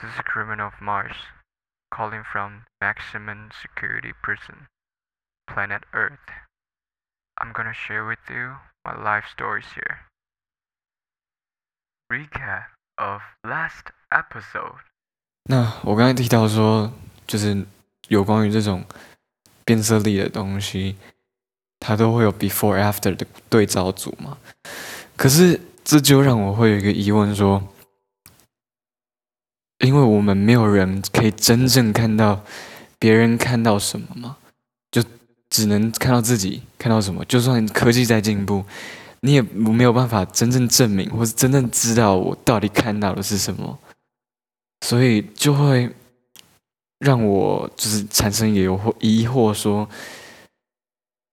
This is a criminal of Mars, calling from maximum security prison, planet Earth. I'm gonna share with you my life stories here. Recap of last episode. 那我刚才提到说，就是有关于这种变色力的东西，它都会有 before after 的对照组嘛。可是这就让我会有一个疑问说， 因为我们没有人可以真正看到别人看到什么嘛，就只能看到自己看到什么。就算科技在进步，你也没有办法真正证明，或是真正知道我到底看到的是什么。所以就会让我就是产生疑惑，疑惑说，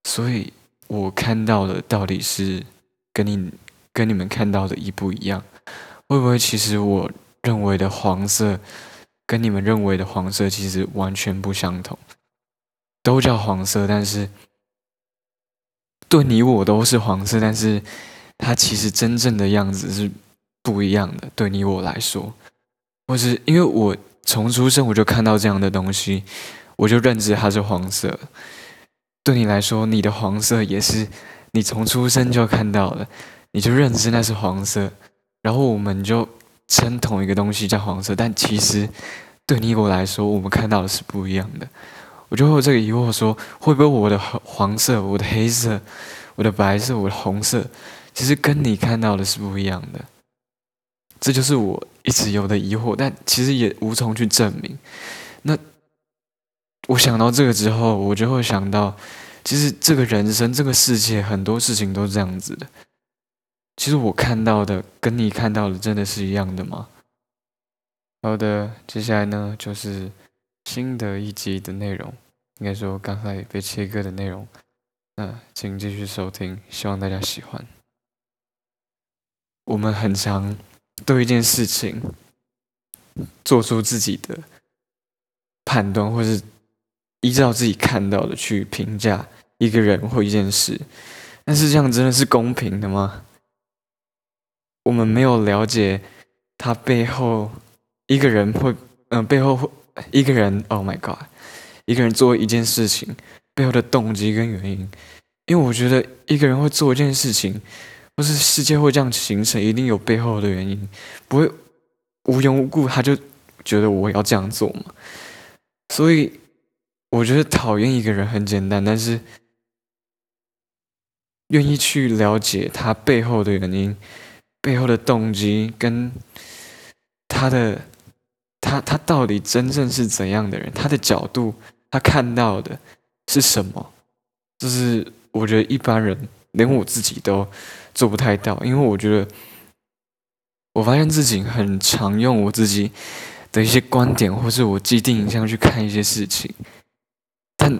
所以我看到的到底是跟你跟你们看到的一不一样？会不会其实我认为的黄色跟你们认为的黄色其实完全不相同？都叫黄色，但是对你我都是黄色，但是它其实真正的样子是不一样的。对你我来说。或是因为我从出生我就看到这样的东西，我就认知它是黄色。对你来说，你的黄色也是你从出生就看到的，你就认知那是黄色。然后我们就称同一个东西叫黄色，但其实对你我来说，我们看到的是不一样的。我就会有这个疑惑：说会不会我的黄色、我的黑色、我的白色、我的红色，其实跟你看到的是不一样的？这就是我一直有的疑惑，但其实也无从去证明。那我想到这个之后，我就会想到，其实这个人生、这个世界，很多事情都是这样子的。其实我看到的跟你看到的真的是一样的吗？好的，接下来呢就是新的一集的内容，应该说刚才被切割的内容。那请继续收听，希望大家喜欢。我们很常。对一件事情做出自己的判断，或是依照自己看到的去评价一个人或一件事，但是这样真的是公平的吗？我们没有了解他背后一个人会，嗯，背后会一个人，Oh my God，一个人做一件事情背后的动机跟原因，因为我觉得一个人会做一件事情。不是世界会这样形成，一定有背后的原因，不会无缘无故他就觉得我要这样做嘛。所以我觉得讨厌一个人很简单，但是愿意去了解他背后的原因、背后的动机，跟他的他他到底真正是怎样的人，他的角度他看到的是什么，就是我觉得一般人连我自己都。做不太到，因为我觉得，我发现自己很常用我自己的一些观点，或是我既定印象去看一些事情，但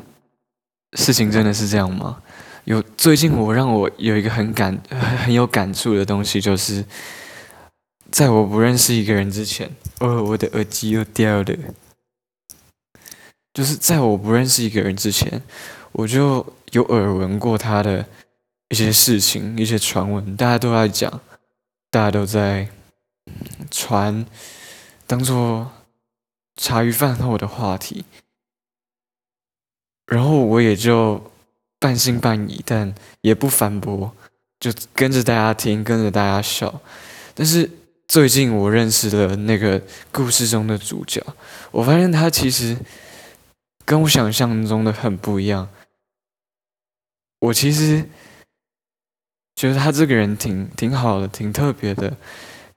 事情真的是这样吗？有最近我让我有一个很感很有感触的东西，就是在我不认识一个人之前，哦，我的耳机又掉了，就是在我不认识一个人之前，我就有耳闻过他的。一些事情，一些传闻，大家都在讲，大家都在传，当做茶余饭后的话题。然后我也就半信半疑，但也不反驳，就跟着大家听，跟着大家笑。但是最近我认识了那个故事中的主角，我发现他其实跟我想象中的很不一样。我其实。觉得他这个人挺挺好的，挺特别的，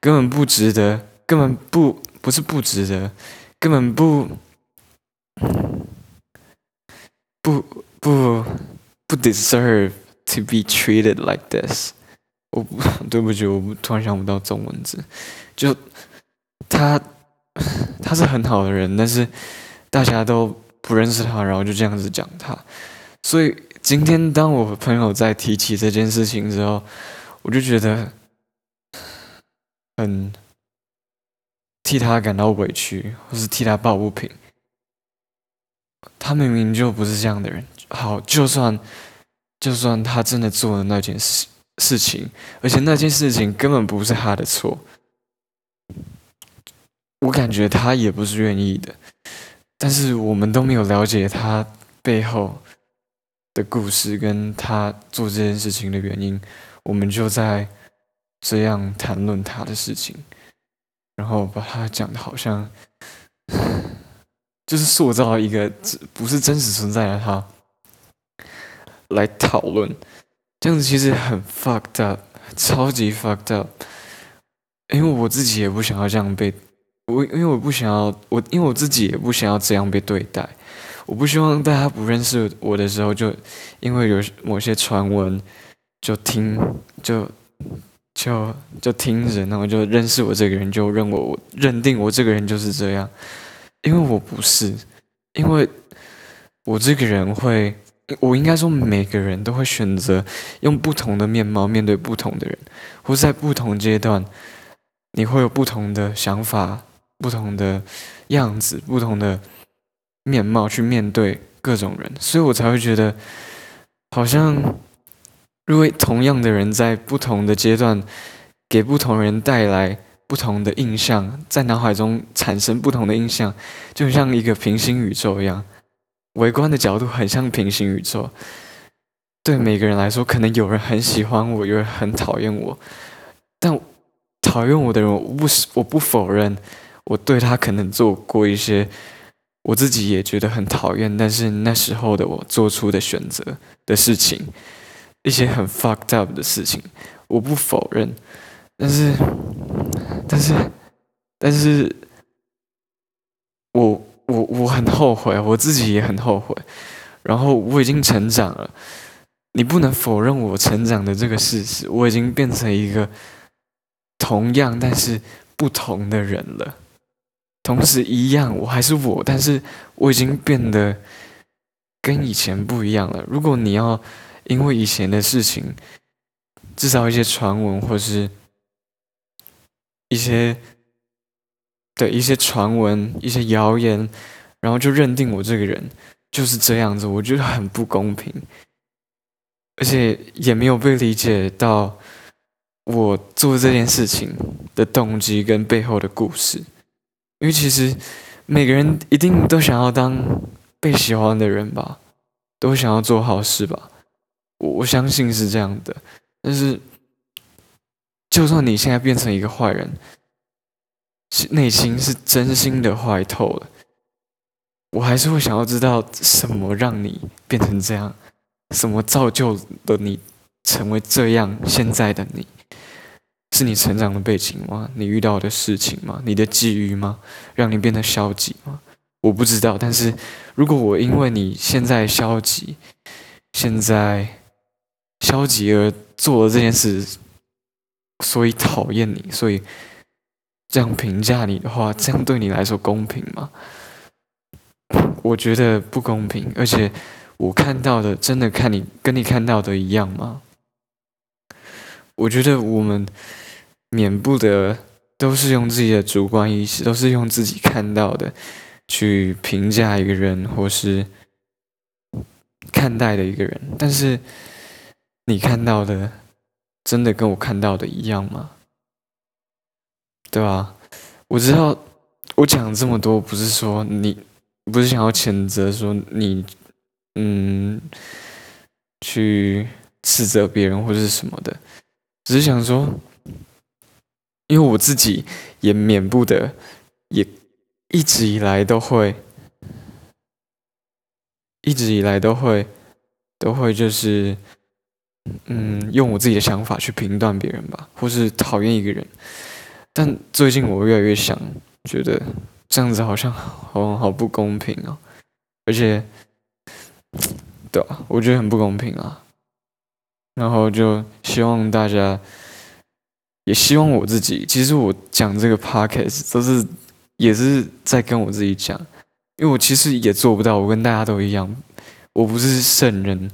根本不值得，根本不不是不值得，根本不不不不不 deserve to be treated like this。我 对不起，我突然想不到中文字。就他他是很好的人，但是大家都不认识他，然后就这样子讲他，所以。今天当我朋友在提起这件事情之后，我就觉得很替他感到委屈，或是替他抱不平。他明明就不是这样的人。好，就算就算他真的做了那件事事情，而且那件事情根本不是他的错，我感觉他也不是愿意的，但是我们都没有了解他背后的故事，跟他做这件事情的原因，我们就在这样谈论他的事情，然后把他讲的好像就是塑造一个不是真实存在的他。来讨论，这样子其实很 fucked up，超级 fucked up，因为我自己也不想要这样被。我因为我不想要我，因为我自己也不想要这样被对待。我不希望大家不认识我的时候，就因为有某些传闻，就听就就就听着，然后就认识我这个人，就认我认定我这个人就是这样。因为我不是，因为我这个人会，我应该说每个人都会选择用不同的面貌面对不同的人，或在不同阶段，你会有不同的想法。不同的样子，不同的面貌去面对各种人，所以我才会觉得，好像如果同样的人在不同的阶段给不同人带来不同的印象，在脑海中产生不同的印象，就像一个平行宇宙一样，围观的角度很像平行宇宙。对每个人来说，可能有人很喜欢我，有人很讨厌我，但讨厌我的人，我不我不否认。我对他可能做过一些我自己也觉得很讨厌，但是那时候的我做出的选择的事情，一些很 fucked up 的事情，我不否认。但是，但是，但是，我我我很后悔，我自己也很后悔。然后我已经成长了，你不能否认我成长的这个事实。我已经变成一个同样但是不同的人了。同时一样，我还是我，但是我已经变得跟以前不一样了。如果你要因为以前的事情制造一些传闻，或是一些的一些传闻、一些谣言，然后就认定我这个人就是这样子，我觉得很不公平，而且也没有被理解到我做这件事情的动机跟背后的故事。因为其实每个人一定都想要当被喜欢的人吧，都想要做好事吧，我相信是这样的。但是，就算你现在变成一个坏人，内心是真心的坏透了，我还是会想要知道什么让你变成这样，什么造就了你成为这样现在的你。是你成长的背景吗？你遇到的事情吗？你的际遇吗？让你变得消极吗？我不知道。但是如果我因为你现在消极，现在消极而做了这件事，所以讨厌你，所以这样评价你的话，这样对你来说公平吗？我觉得不公平。而且我看到的，真的看你跟你看到的一样吗？我觉得我们。免不得都是用自己的主观意识，都是用自己看到的去评价一个人，或是看待的一个人。但是你看到的，真的跟我看到的一样吗？对吧？我知道我讲这么多，不是说你，不是想要谴责说你，嗯，去斥责别人或者是什么的，只是想说。因为我自己也免不得，也一直以来都会，一直以来都会，都会就是，嗯，用我自己的想法去评断别人吧，或是讨厌一个人。但最近我越来越想，觉得这样子好像好好不公平哦，而且，对啊，我觉得很不公平啊。然后就希望大家。也希望我自己，其实我讲这个 podcast 都是也是在跟我自己讲，因为我其实也做不到，我跟大家都一样，我不是圣人，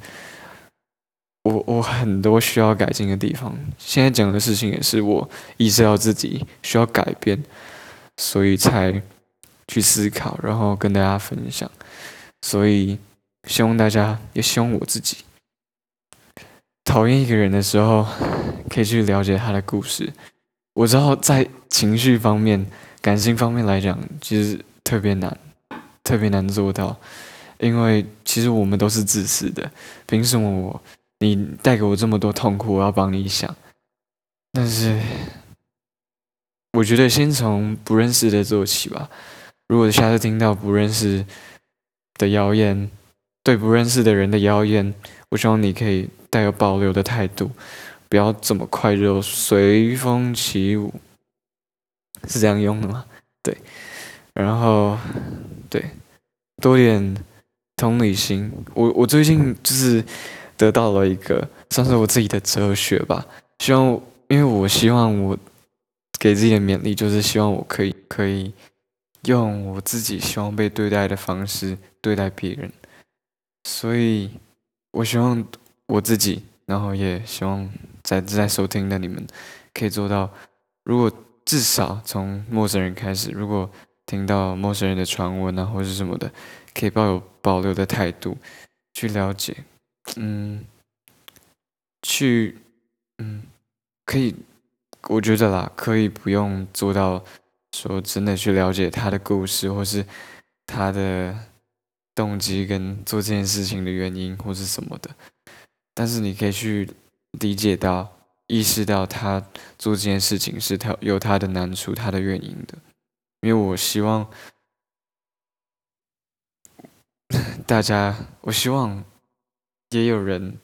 我我很多需要改进的地方。现在讲的事情也是我意识到自己需要改变，所以才去思考，然后跟大家分享。所以希望大家也希望我自己。讨厌一个人的时候，可以去了解他的故事。我知道在情绪方面感性方面来讲，其实特别难，特别难做到，因为其实我们都是自私的，凭什么我你带给我这么多痛苦，我要帮你想？但是我觉得先从不认识的做起吧。如果下次听到不认识的谣言，对不认识的人的谣言，我希望你可以带有保留的态度，不要这么快就随风起舞。是这样用的吗？对，然后对，多点同理心。我我最近就是得到了一个算是我自己的哲学吧。希望，因为我希望我给自己的勉励就是希望我可以可以用我自己希望被对待的方式对待别人。所以，我希望我自己，然后也希望在在收听的你们可以做到。如果至少从陌生人开始，如果听到陌生人的传闻啊，或者什么的，可以抱有保留的态度去了解，嗯，去，嗯，可以，我觉得啦，可以不用做到说真的去了解他的故事，或是他的动机跟做这件事情的原因或是什么的，但是你可以去理解到。意识到他做这件事情是他有他的难处、他的原因的，因为我希望大家，我希望也有人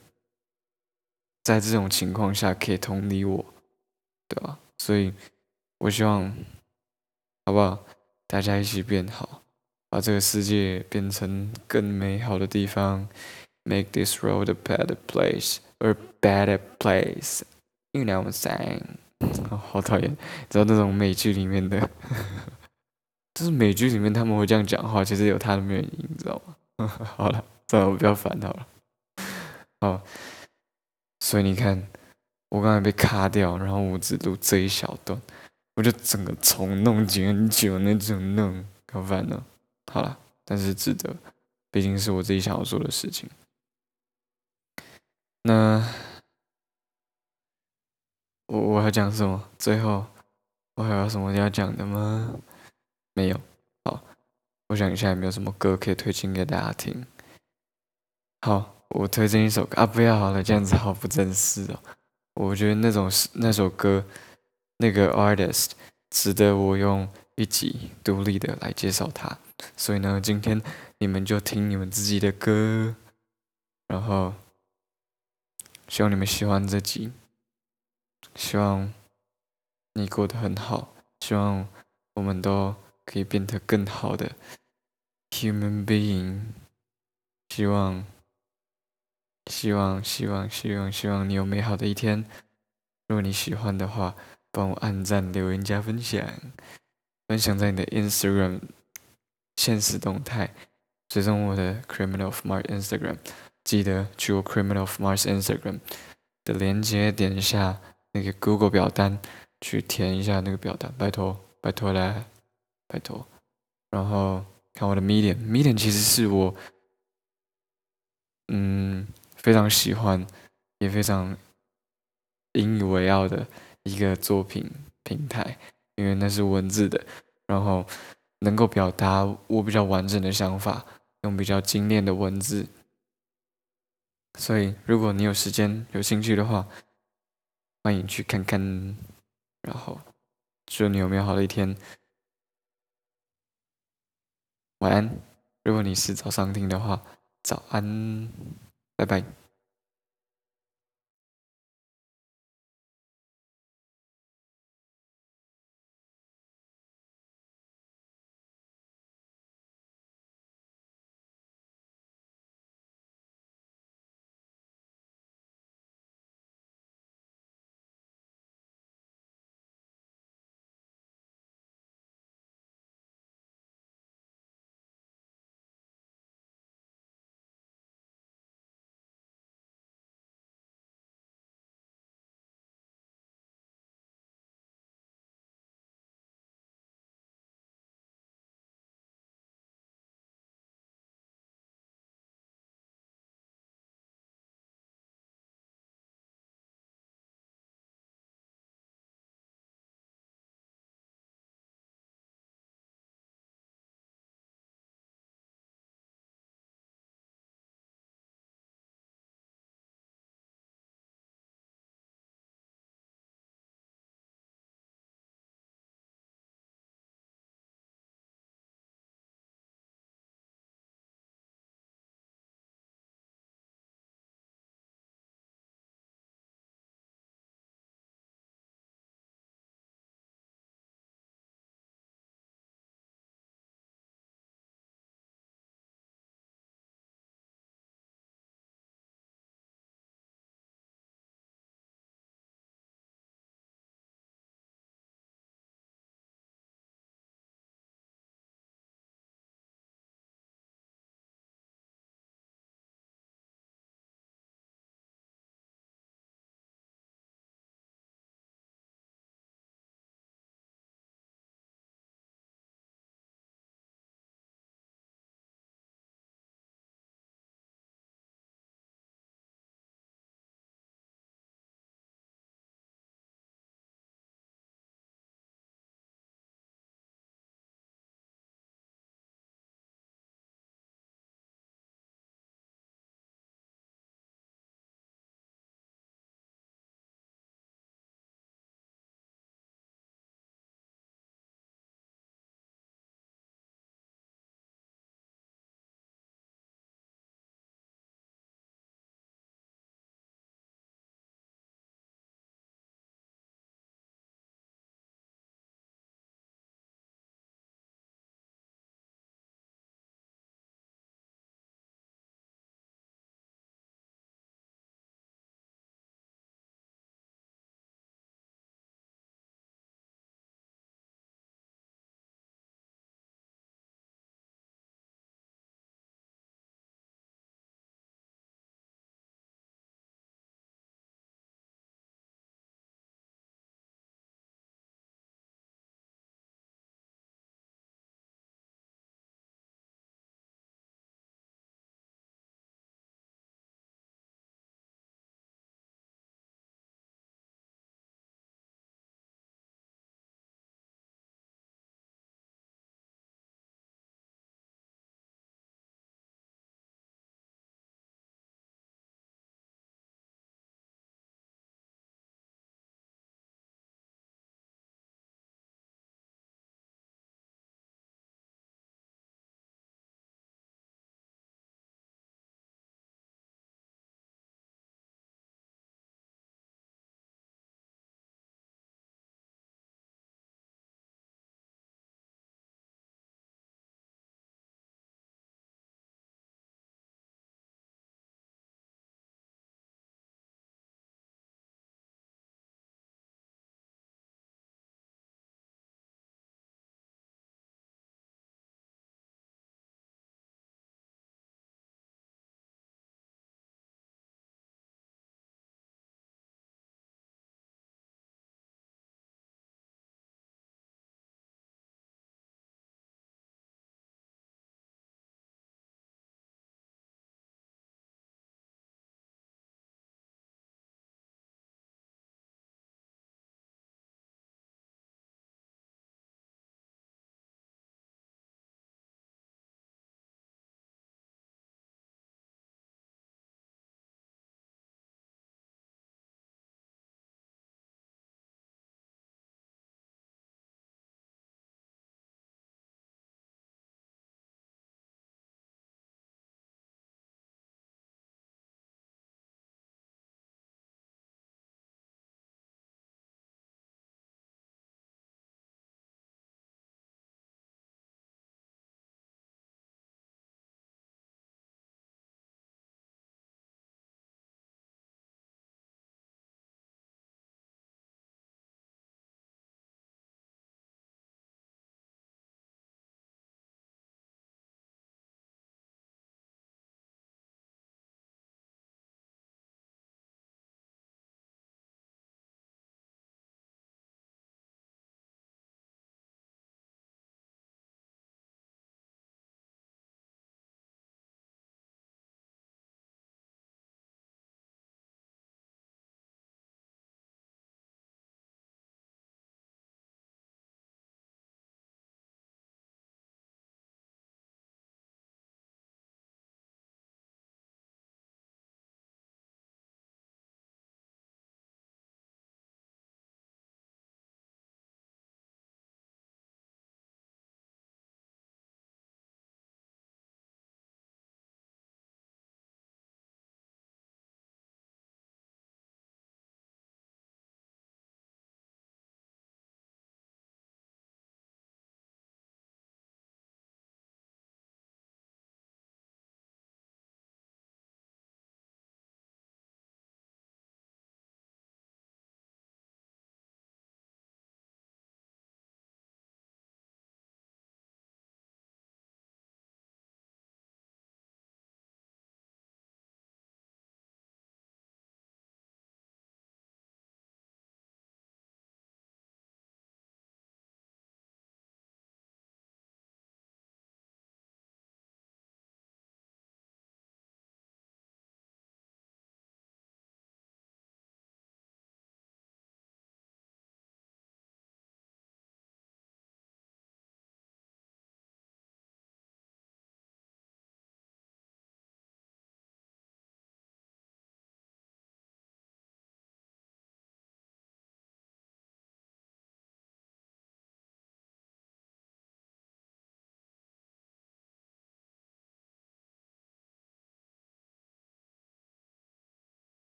在这种情况下可以同理我，对吧？所以，我希望，好不好？大家一起变好，把这个世界变成更美好的地方，make this world a better place or better place。You know what I'm saying？好讨厌，知道那种美剧里面的，就是美剧里面他们会这样讲话，其实有他的原因，你知道吗？好了，算了，我不要烦他了。好，所以你看，我刚才被卡掉，然后我只录这一小段，我就整个重弄很久那种弄，好烦呢。好了，但是值得，毕竟是我自己想要做的事情。那。我我要讲什么？最后我还有什么要讲的吗？没有。好，我想一下有没有什么歌可以推荐给大家听。好，我推荐一首歌啊！不要好了，这样子好不正式哦。我觉得那种是那首歌，那个 artist 值得我用一集独立的来介绍他。所以呢，今天你们就听你们自己的歌，然后希望你们喜欢这集。希望你过得很好，希望我们都可以变得更好的 human being。希望，希望，希望，希望，希望你有美好的一天。如果你喜欢的话，帮我按赞、留言、加分享，分享在你的 Instagram 现实动态，追踪我的 Criminal of Mars Instagram。记得去我 Criminal of Mars Instagram 的链接点一下。那个 Google 表单去填一下那个表单，拜托拜托来，拜托。然后看我的 Medium，Medium 其实是我嗯非常喜欢也非常引以为傲的一个作品平台，因为那是文字的，然后能够表达我比较完整的想法，用比较精炼的文字。所以如果你有时间有兴趣的话。欢迎去看看，然后祝你有美好的一天，晚安。如果你是早上听的话，早安，拜拜。